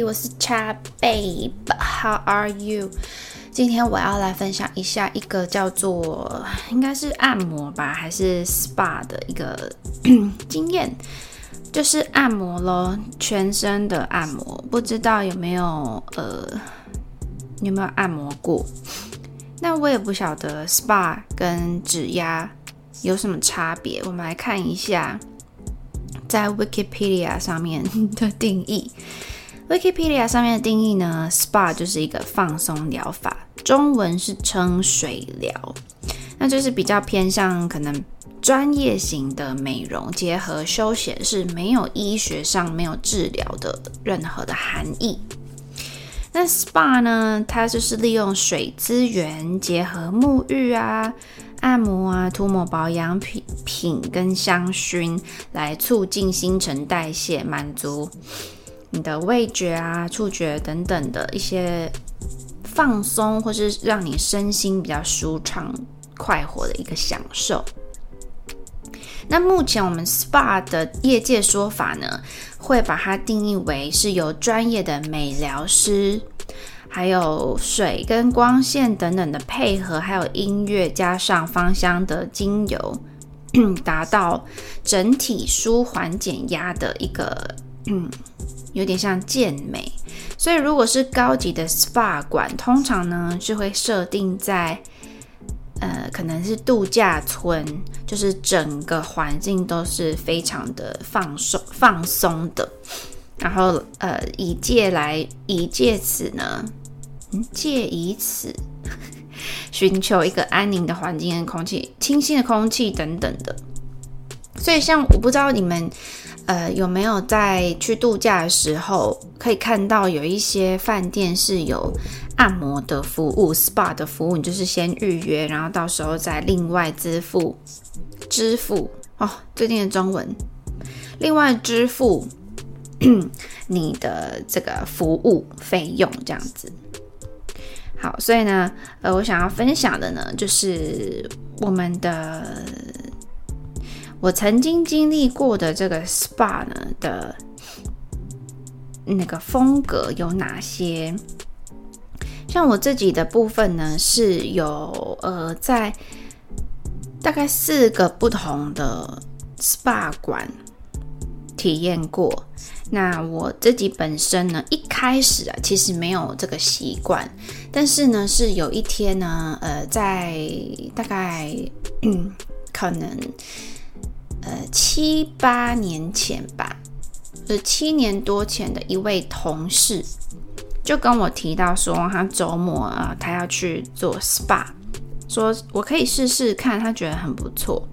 我是 Chat Babe，How are you？今天我要来分享一下一个叫做应该是按摩吧，还是 SPA 的一个经验，就是按摩咯，全身的按摩。不知道有没有呃，有没有按摩过？那我也不晓得 SPA 跟指压有什么差别。我们来看一下。在 Wikipedia 上面的定义，Wikipedia 上面的定义呢，SPA 就是一个放松疗法，中文是称水疗，那就是比较偏向可能专业型的美容，结合休闲，是没有医学上没有治疗的任何的含义。那 SPA 呢，它就是利用水资源结合沐浴啊。按摩啊，涂抹保养品品跟香薰，来促进新陈代谢，满足你的味觉啊、触觉等等的一些放松，或是让你身心比较舒畅、快活的一个享受。那目前我们 SPA 的 业界说法呢，会把它定义为是由专业的美疗师。还有水跟光线等等的配合，还有音乐加上芳香的精油，达到整体舒缓减压的一个，嗯，有点像健美。所以如果是高级的 SPA 馆，通常呢是会设定在，呃，可能是度假村，就是整个环境都是非常的放松放松的，然后呃，以借来以借此呢。嗯借以此 寻求一个安宁的环境跟空气、清新的空气等等的。所以，像我不知道你们呃有没有在去度假的时候，可以看到有一些饭店是有按摩的服务、SPA 的服务，你就是先预约，然后到时候再另外支付支付哦。最近的中文，另外支付 你的这个服务费用，这样子。好，所以呢，呃，我想要分享的呢，就是我们的我曾经经历过的这个 SPA 呢的那个风格有哪些？像我自己的部分呢，是有呃，在大概四个不同的 SPA 馆体验过。那我自己本身呢，一开始啊，其实没有这个习惯，但是呢，是有一天呢，呃，在大概可能呃七八年前吧，呃七年多前的一位同事就跟我提到说，他周末啊，他要去做 SPA，说我可以试试看，他觉得很不错。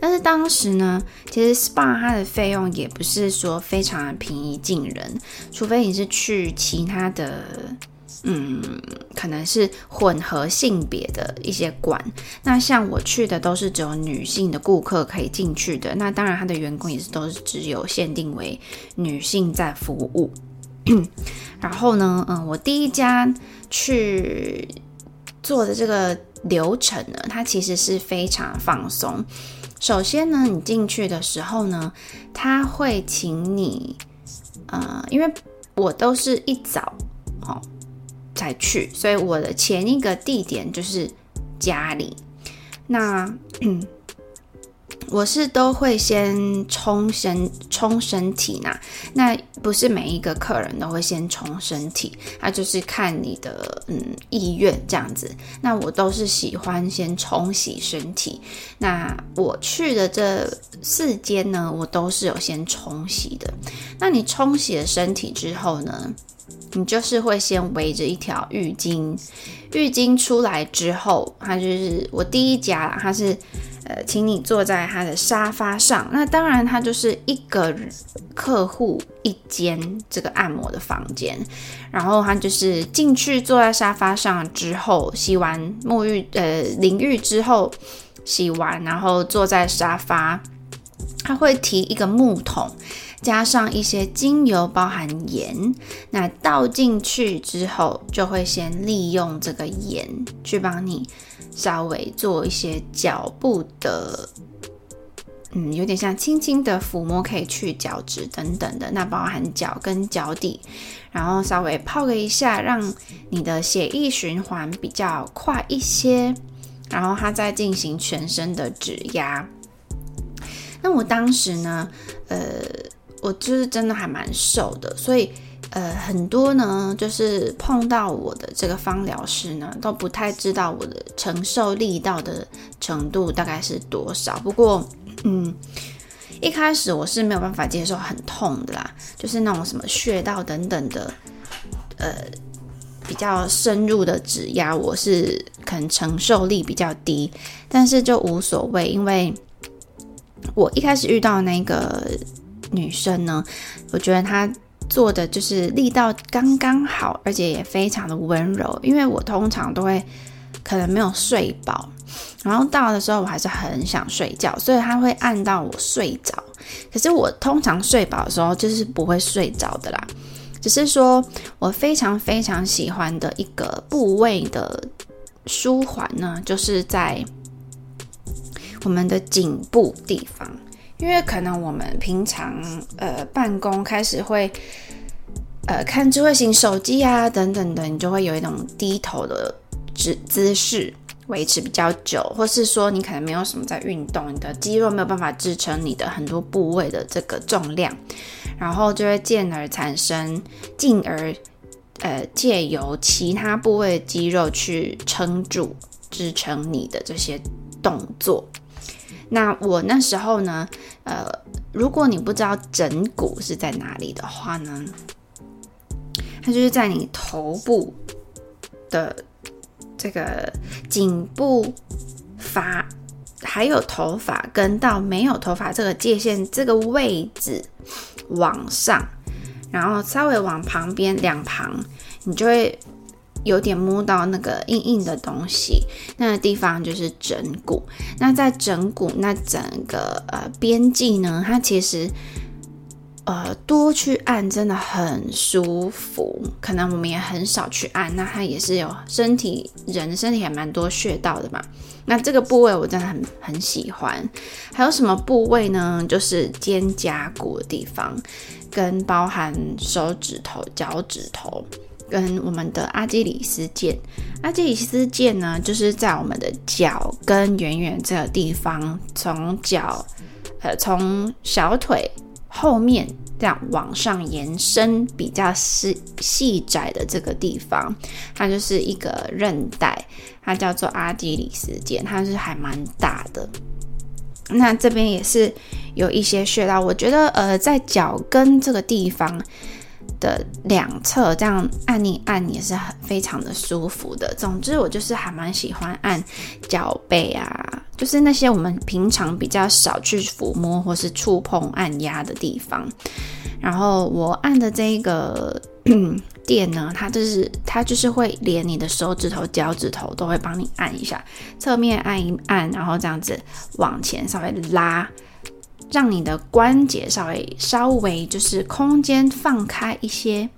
但是当时呢，其实 SPA 它的费用也不是说非常的平易近人，除非你是去其他的，嗯，可能是混合性别的一些馆。那像我去的都是只有女性的顾客可以进去的，那当然他的员工也是都是只有限定为女性在服务。然后呢，嗯，我第一家去做的这个流程呢，它其实是非常放松。首先呢，你进去的时候呢，他会请你，呃，因为我都是一早哦才去，所以我的前一个地点就是家里，那。我是都会先冲身冲身体呢，那不是每一个客人都会先冲身体，他就是看你的嗯意愿这样子。那我都是喜欢先冲洗身体。那我去的这四间呢，我都是有先冲洗的。那你冲洗了身体之后呢，你就是会先围着一条浴巾，浴巾出来之后，它就是我第一家，它是。呃，请你坐在他的沙发上。那当然，他就是一个客户一间这个按摩的房间。然后他就是进去坐在沙发上之后，洗完沐浴呃淋浴之后洗完，然后坐在沙发，他会提一个木桶，加上一些精油，包含盐。那倒进去之后，就会先利用这个盐去帮你。稍微做一些脚部的嗯，有点像轻轻的抚摸，可以去角质等等的，那包含脚跟脚底，然后稍微泡个一下，让你的血液循环比较快一些，然后它再进行全身的指压。那我当时呢，呃，我就是真的还蛮瘦的，所以呃，很多呢，就是碰到我的这个芳疗师呢，都不太知道我的承受力道的程度大概是多少。不过，嗯，一开始我是没有办法接受很痛的啦，就是那种什么穴道等等的，呃，比较深入的指压，我是可能承受力比较低，但是就无所谓，因为我一开始遇到那个女生呢，我觉得她做的就是力道刚刚好，而且也非常的温柔，因为我通常都会可能没有睡饱。然后到的时候，我还是很想睡觉，所以他会按到我睡着。可是我通常睡饱的时候就是不会睡着的啦。只是说我非常非常喜欢的一个部位的舒缓呢，就是在我们的颈部地方，因为可能我们平常呃办公开始会呃看智慧型手机啊等等的，你就会有一种低头的姿姿势。维持比较久，或是说你可能没有什么在运动，你的肌肉没有办法支撑你的很多部位的这个重量，然后就会进而产生，进而呃借由其他部位的肌肉去撑住支撑你的这些动作。那我那时候呢，呃，如果你不知道枕骨是在哪里的话呢，它就是在你头部的。这个颈部发还有头发跟到没有头发这个界限这个位置往上，然后稍微往旁边两旁，你就会有点摸到那个硬硬的东西，那个地方就是枕骨。那在枕骨那整个呃边际呢，它其实。呃，多去按真的很舒服，可能我们也很少去按，那它也是有身体人身体还蛮多穴道的嘛。那这个部位我真的很很喜欢。还有什么部位呢？就是肩胛骨的地方，跟包含手指头、脚趾头，跟我们的阿基里斯腱。阿基里斯腱呢，就是在我们的脚跟圆圆这个地方，从脚呃从小腿。后面这样往上延伸，比较细细窄的这个地方，它就是一个韧带，它叫做阿基里斯腱，它是还蛮大的。那这边也是有一些穴道，我觉得呃，在脚跟这个地方。的两侧这样按一按也是很非常的舒服的。总之，我就是还蛮喜欢按脚背啊，就是那些我们平常比较少去抚摸或是触碰按压的地方。然后我按的这个垫呢，它就是它就是会连你的手指头、脚趾头都会帮你按一下，侧面按一按，然后这样子往前稍微拉。让你的关节稍微稍微就是空间放开一些，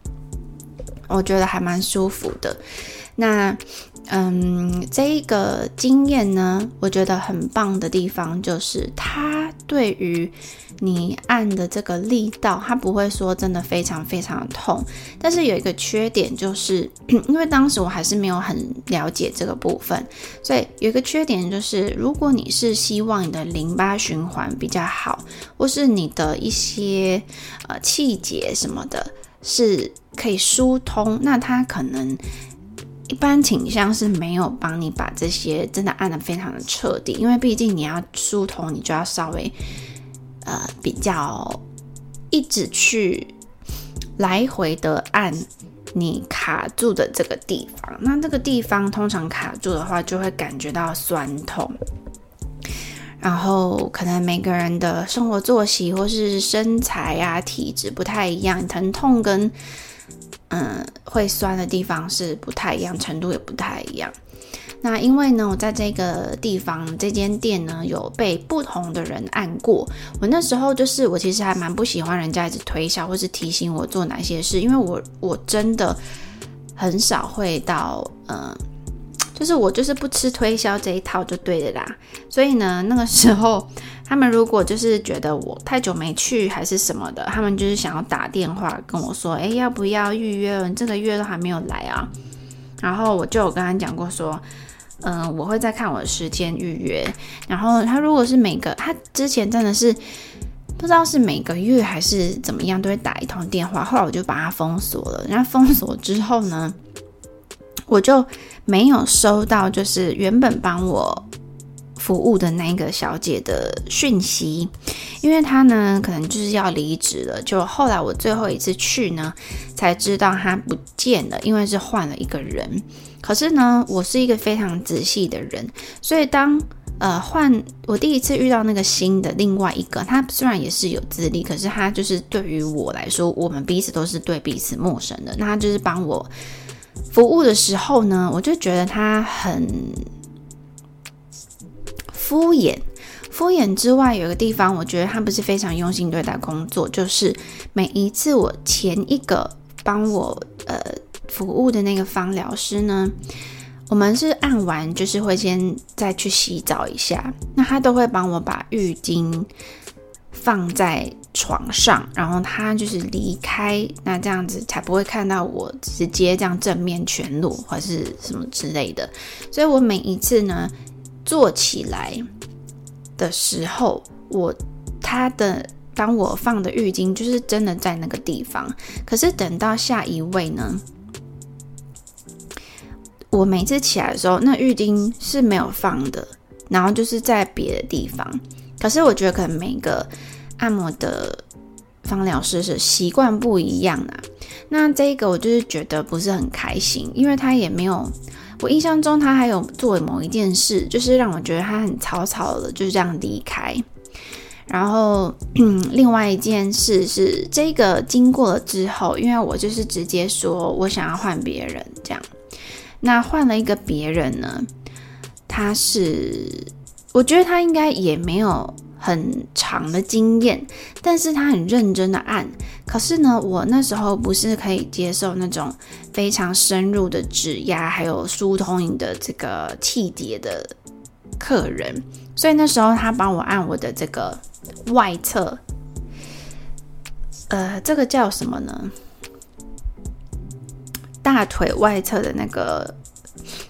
我觉得还蛮舒服的。那嗯，这个经验呢，我觉得很棒的地方就是它对于。你按的这个力道，它不会说真的非常非常痛，但是有一个缺点，就是 因为当时我还是没有很了解这个部分，所以有一个缺点就是，如果你是希望你的淋巴循环比较好，或是你的一些呃气节什么的，是可以疏通，那它可能一般倾向是没有帮你把这些真的按的非常的彻底，因为毕竟你要疏通，你就要稍微。呃，比较一直去来回的按你卡住的这个地方，那这个地方通常卡住的话，就会感觉到酸痛。然后可能每个人的生活作息或是身材啊、体质不太一样，疼痛跟嗯会酸的地方是不太一样，程度也不太一样。那因为呢，我在这个地方这间店呢，有被不同的人按过。我那时候就是，我其实还蛮不喜欢人家一直推销或是提醒我做哪些事，因为我我真的很少会到，嗯，就是我就是不吃推销这一套就对的啦。所以呢，那个时候他们如果就是觉得我太久没去还是什么的，他们就是想要打电话跟我说，哎，要不要预约？这个月都还没有来啊。然后我就有跟他讲过说，嗯，我会再看我的时间预约。然后他如果是每个，他之前真的是不知道是每个月还是怎么样，都会打一通电话。后来我就把他封锁了。然后封锁之后呢，我就没有收到，就是原本帮我。服务的那个小姐的讯息，因为她呢可能就是要离职了。就后来我最后一次去呢，才知道她不见了，因为是换了一个人。可是呢，我是一个非常仔细的人，所以当呃换我第一次遇到那个新的另外一个，他虽然也是有资历，可是他就是对于我来说，我们彼此都是对彼此陌生的。那他就是帮我服务的时候呢，我就觉得他很。敷衍，敷衍之外，有一个地方我觉得他不是非常用心对待工作，就是每一次我前一个帮我呃服务的那个芳疗师呢，我们是按完就是会先再去洗澡一下，那他都会帮我把浴巾放在床上，然后他就是离开，那这样子才不会看到我直接这样正面全裸或是什么之类的，所以我每一次呢。做起来的时候，我他的当我放的浴巾就是真的在那个地方。可是等到下一位呢，我每次起来的时候，那浴巾是没有放的，然后就是在别的地方。可是我觉得可能每个按摩的方疗师是习惯不一样啊。那这个我就是觉得不是很开心，因为他也没有。我印象中，他还有做某一件事，就是让我觉得他很草草的，就是这样离开。然后，另外一件事是，这个经过了之后，因为我就是直接说我想要换别人，这样。那换了一个别人呢，他是，我觉得他应该也没有。很长的经验，但是他很认真的按。可是呢，我那时候不是可以接受那种非常深入的指压，还有疏通你的这个气节的客人，所以那时候他帮我按我的这个外侧，呃，这个叫什么呢？大腿外侧的那个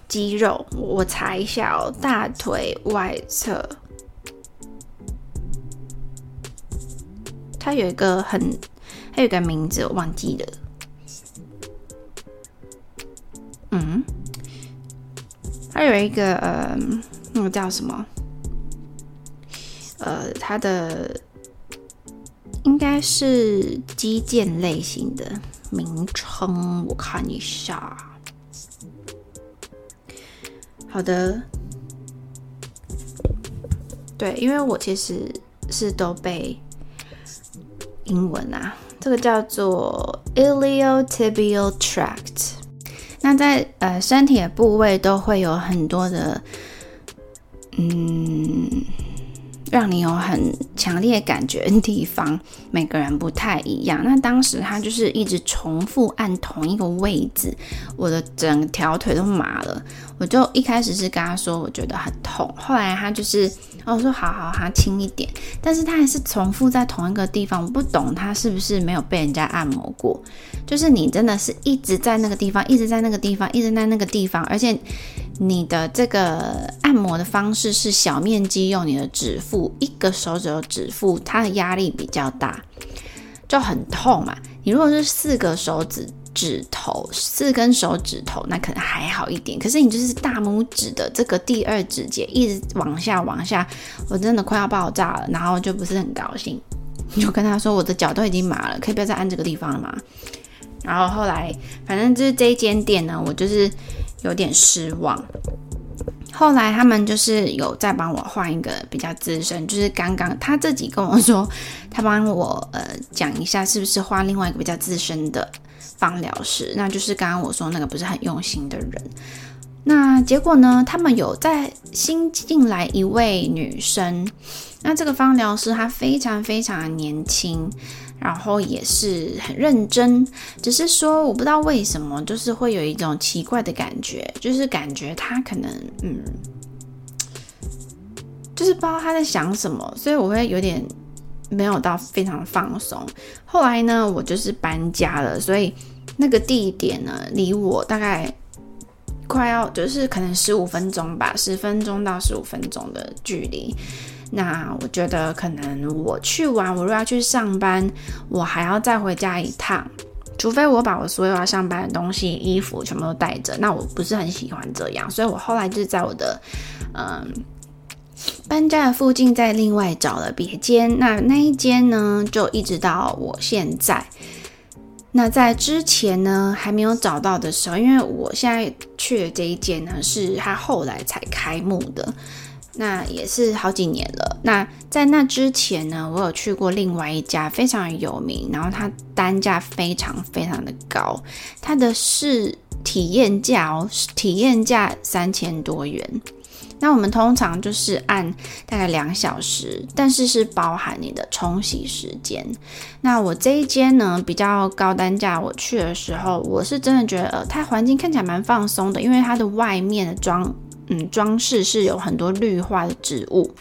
肌肉，我查一下哦，大腿外侧。它有一个很，它有个名字我忘记了，嗯，它有一个呃，那个叫什么？呃，它的应该是基建类型的名称，我看一下。好的，对，因为我其实是都背。英文啊，这个叫做 iliotibial tract。那在呃身体的部位都会有很多的，嗯，让你有很强烈感觉的地方，每个人不太一样。那当时他就是一直重复按同一个位置，我的整条腿都麻了。我就一开始是跟他说，我觉得很痛，后来他就是。我说好好好，轻一点，但是他还是重复在同一个地方，我不懂他是不是没有被人家按摩过？就是你真的是一直在那个地方，一直在那个地方，一直在那个地方，而且你的这个按摩的方式是小面积用你的指腹，一个手指头指腹，它的压力比较大，就很痛嘛。你如果是四个手指。指头四根手指头，那可能还好一点。可是你就是大拇指的这个第二指节一直往下往下，我真的快要爆炸了。然后就不是很高兴，你就跟他说我的脚都已经麻了，可以不要再按这个地方了吗？然后后来反正就是这一间店呢，我就是有点失望。后来他们就是有再帮我换一个比较资深，就是刚刚他自己跟我说，他帮我呃讲一下是不是换另外一个比较资深的。方疗师，那就是刚刚我说那个不是很用心的人。那结果呢？他们有在新进来一位女生。那这个方疗师她非常非常的年轻，然后也是很认真。只是说我不知道为什么，就是会有一种奇怪的感觉，就是感觉他可能嗯，就是不知道他在想什么，所以我会有点没有到非常放松。后来呢，我就是搬家了，所以那个地点呢，离我大概快要就是可能十五分钟吧，十分钟到十五分钟的距离。那我觉得可能我去完，我如果要去上班，我还要再回家一趟。除非我把我所有要上班的东西、衣服全部都带着，那我不是很喜欢这样，所以我后来就是在我的嗯搬家的附近再另外找了别间。那那一间呢，就一直到我现在。那在之前呢还没有找到的时候，因为我现在去的这一间呢，是他后来才开幕的。那也是好几年了。那在那之前呢，我有去过另外一家非常有名，然后它单价非常非常的高，它的是体验价哦，体验价三千多元。那我们通常就是按大概两小时，但是是包含你的冲洗时间。那我这一间呢比较高单价，我去的时候我是真的觉得，呃，它环境看起来蛮放松的，因为它的外面的装。嗯，装饰是有很多绿化的植物。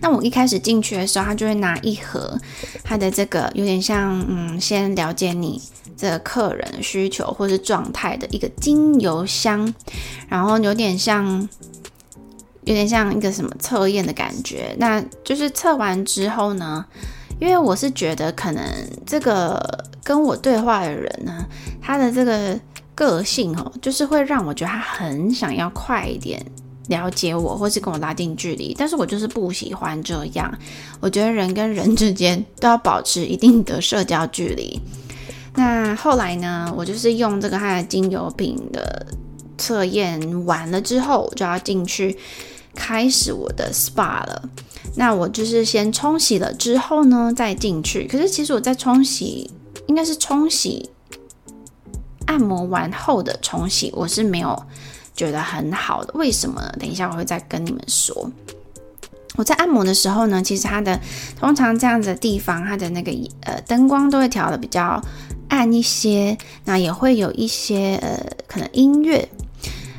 那我一开始进去的时候，他就会拿一盒他的这个有点像嗯，先了解你这个客人需求或是状态的一个精油箱，然后有点像有点像一个什么测验的感觉。那就是测完之后呢，因为我是觉得可能这个跟我对话的人呢，他的这个。个性哦，就是会让我觉得他很想要快一点了解我，或是跟我拉近距离，但是我就是不喜欢这样。我觉得人跟人之间都要保持一定的社交距离。那后来呢，我就是用这个他的精油品的测验完了之后，我就要进去开始我的 SPA 了。那我就是先冲洗了之后呢，再进去。可是其实我在冲洗，应该是冲洗。按摩完后的冲洗，我是没有觉得很好的。为什么呢？等一下我会再跟你们说。我在按摩的时候呢，其实它的通常这样子的地方，它的那个呃灯光都会调的比较暗一些，那也会有一些呃可能音乐。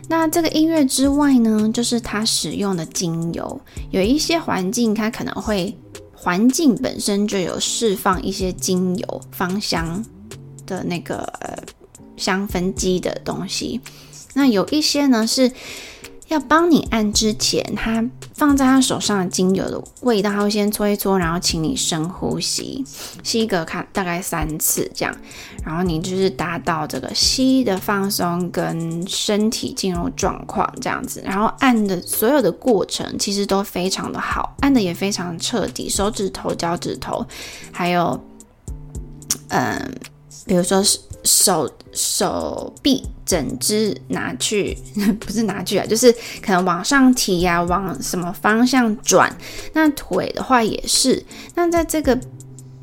那这个音乐之外呢，就是它使用的精油，有一些环境它可能会环境本身就有释放一些精油芳香的那个呃。香氛机的东西，那有一些呢是要帮你按之前，他放在他手上的精油的味道，他会先搓一搓，然后请你深呼吸，吸一个看大概三次这样，然后你就是达到这个吸的放松跟身体进入状况这样子，然后按的所有的过程其实都非常的好，按的也非常彻底，手指头、脚趾头，还有嗯，比如说。手手臂整只拿去，不是拿去啊，就是可能往上提呀，往什么方向转。那腿的话也是。那在这个。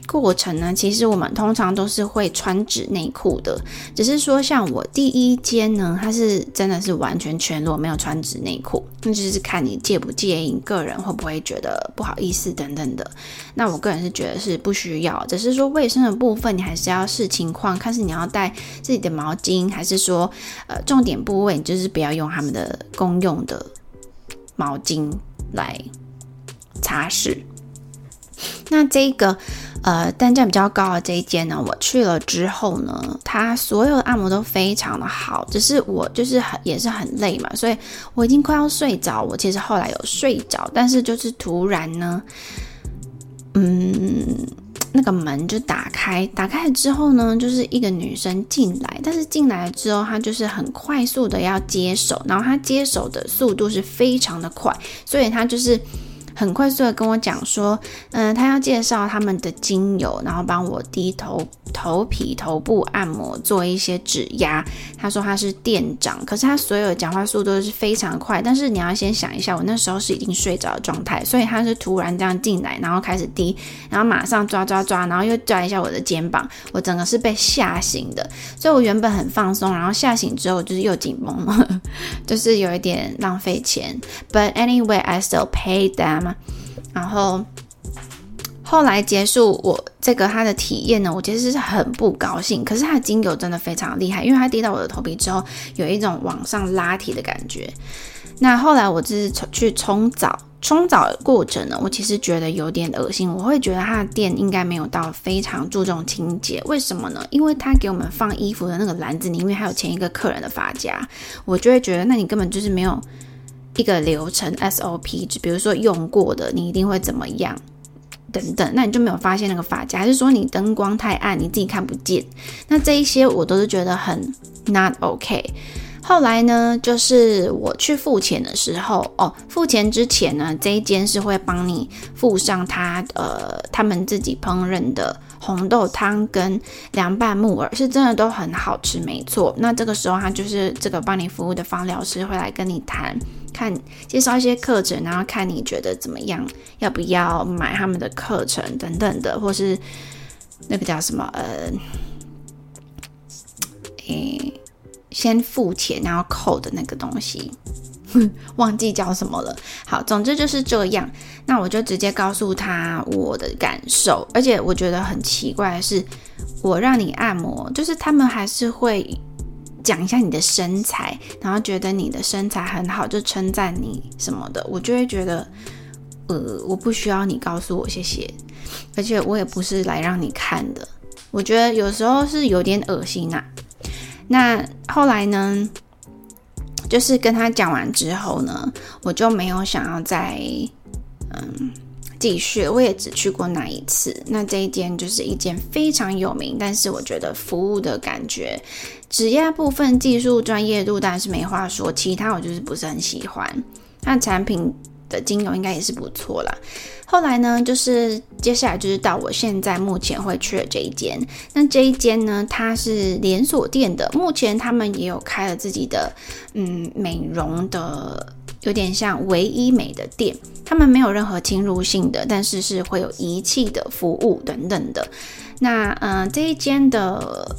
过程呢，其实我们通常都是会穿纸内裤的，只是说像我第一间呢，它是真的是完全全裸，没有穿纸内裤，那就是看你介不介意，个人会不会觉得不好意思等等的。那我个人是觉得是不需要，只是说卫生的部分，你还是要视情况，看是你要带自己的毛巾，还是说呃重点部位，就是不要用他们的公用的毛巾来擦拭。那这个。呃，单价比较高的这一间呢，我去了之后呢，它所有的按摩都非常的好，只是我就是很也是很累嘛，所以我已经快要睡着。我其实后来有睡着，但是就是突然呢，嗯，那个门就打开，打开了之后呢，就是一个女生进来，但是进来了之后，她就是很快速的要接手，然后她接手的速度是非常的快，所以她就是。很快速的跟我讲说，嗯，他要介绍他们的精油，然后帮我低头头皮、头部按摩，做一些指压。他说他是店长，可是他所有讲话速度是非常快。但是你要先想一下，我那时候是已经睡着的状态，所以他是突然这样进来，然后开始滴，然后马上抓抓抓，然后又抓一下我的肩膀，我整个是被吓醒的。所以我原本很放松，然后吓醒之后就是又紧绷了，就是有一点浪费钱。But anyway, I still pay them. 然后后来结束我这个他的体验呢，我其实是很不高兴。可是他的精油真的非常厉害，因为它滴到我的头皮之后，有一种往上拉提的感觉。那后来我就是去冲澡。冲澡的过程呢，我其实觉得有点恶心。我会觉得他的店应该没有到非常注重清洁。为什么呢？因为他给我们放衣服的那个篮子里面还有前一个客人的发夹，我就会觉得，那你根本就是没有一个流程 SOP，就比如说用过的，你一定会怎么样等等，那你就没有发现那个发夹，还是说你灯光太暗，你自己看不见？那这一些我都是觉得很 not OK。后来呢，就是我去付钱的时候，哦，付钱之前呢，这一间是会帮你附上他呃他们自己烹饪的红豆汤跟凉拌木耳，是真的都很好吃，没错。那这个时候他就是这个帮你服务的方疗师会来跟你谈，看介绍一些课程，然后看你觉得怎么样，要不要买他们的课程等等的，或是那个叫什么呃，诶。先付钱，然后扣的那个东西，忘记叫什么了。好，总之就是这样。那我就直接告诉他我的感受，而且我觉得很奇怪的是，我让你按摩，就是他们还是会讲一下你的身材，然后觉得你的身材很好，就称赞你什么的，我就会觉得，呃，我不需要你告诉我谢谢，而且我也不是来让你看的。我觉得有时候是有点恶心呐。那后来呢？就是跟他讲完之后呢，我就没有想要再嗯继续。我也只去过那一次。那这一间就是一间非常有名，但是我觉得服务的感觉，指压部分技术专业度当然是没话说，其他我就是不是很喜欢。那产品的精油应该也是不错啦。后来呢，就是接下来就是到我现在目前会去的这一间。那这一间呢，它是连锁店的，目前他们也有开了自己的嗯美容的，有点像唯一美的店。他们没有任何侵入性的，但是是会有仪器的服务等等的。那嗯，这一间的。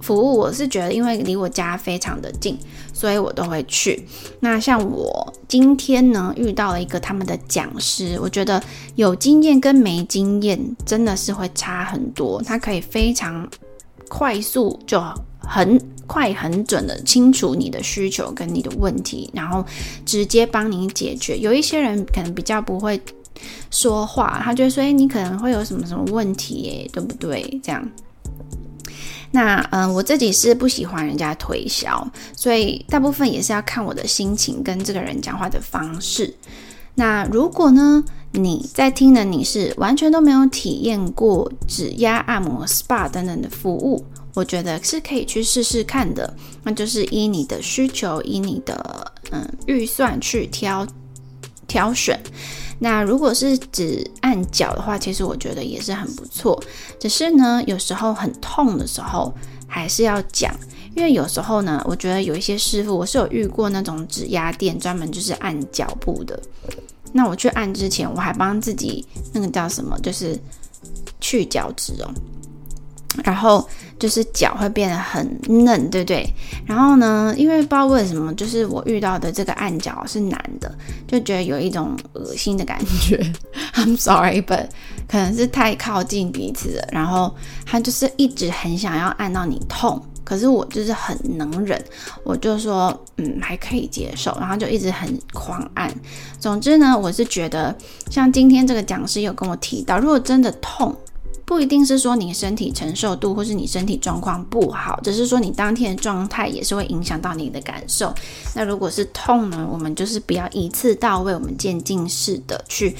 服务我是觉得，因为离我家非常的近，所以我都会去。那像我今天呢，遇到了一个他们的讲师，我觉得有经验跟没经验真的是会差很多。他可以非常快速，就很快很准的清楚你的需求跟你的问题，然后直接帮你解决。有一些人可能比较不会说话，他就说：“哎，你可能会有什么什么问题，对不对？”这样。那嗯，我自己是不喜欢人家推销，所以大部分也是要看我的心情跟这个人讲话的方式。那如果呢，你在听的你是完全都没有体验过指压按摩、SPA 等等的服务，我觉得是可以去试试看的。那就是依你的需求，依你的嗯预算去挑挑选。那如果是指按脚的话，其实我觉得也是很不错。只是呢，有时候很痛的时候还是要讲，因为有时候呢，我觉得有一些师傅，我是有遇过那种指压店，专门就是按脚部的。那我去按之前，我还帮自己那个叫什么，就是去角质哦。然后就是脚会变得很嫩，对不对？然后呢，因为不知道为什么，就是我遇到的这个按脚是男的，就觉得有一种恶心的感觉。I'm sorry，but 可能是太靠近彼此了。然后他就是一直很想要按到你痛，可是我就是很能忍，我就说嗯还可以接受，然后就一直很狂按。总之呢，我是觉得像今天这个讲师有跟我提到，如果真的痛。不一定是说你身体承受度，或是你身体状况不好，只是说你当天的状态也是会影响到你的感受。那如果是痛呢，我们就是不要一次到位，我们渐进式的去，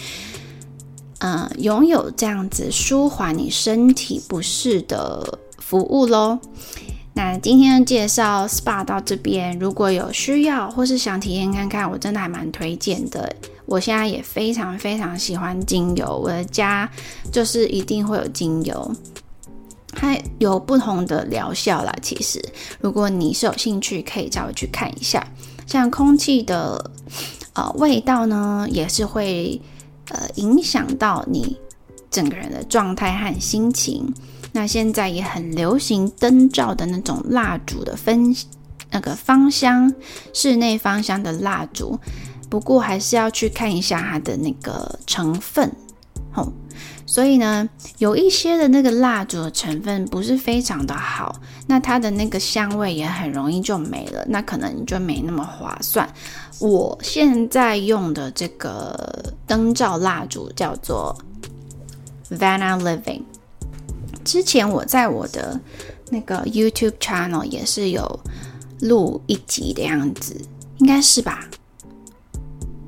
嗯，拥有这样子舒缓你身体不适的服务喽。那今天的介绍 SPA 到这边，如果有需要或是想体验看看，我真的还蛮推荐的。我现在也非常非常喜欢精油，我的家就是一定会有精油，它有不同的疗效啦。其实，如果你是有兴趣，可以稍微去看一下。像空气的呃味道呢，也是会呃影响到你整个人的状态和心情。那现在也很流行灯罩的那种蜡烛的分那个芳香室内芳香的蜡烛。不过还是要去看一下它的那个成分，吼，所以呢，有一些的那个蜡烛的成分不是非常的好，那它的那个香味也很容易就没了，那可能你就没那么划算。我现在用的这个灯罩蜡烛，叫做 Vanna Living。之前我在我的那个 YouTube channel 也是有录一集的样子，应该是吧？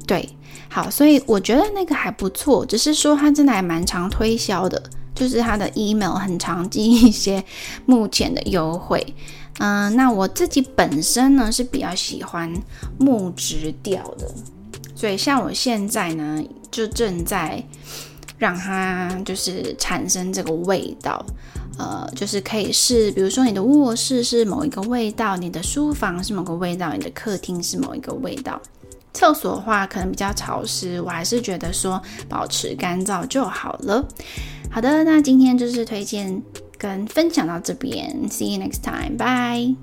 对，好，所以我觉得那个还不错，只是说它真的还蛮常推销的，就是它的 email 很常寄一些目前的优惠。嗯，那我自己本身呢是比较喜欢木质调的，所以像我现在呢就正在让它就是产生这个味道，呃，就是可以是比如说你的卧室是某一个味道，你的书房是某个味道，你的客厅是某一个味道，厕所的话可能比较潮湿，我还是觉得说保持干燥就好了。好的，那今天就是推荐。跟分享到这边，See you next time，bye。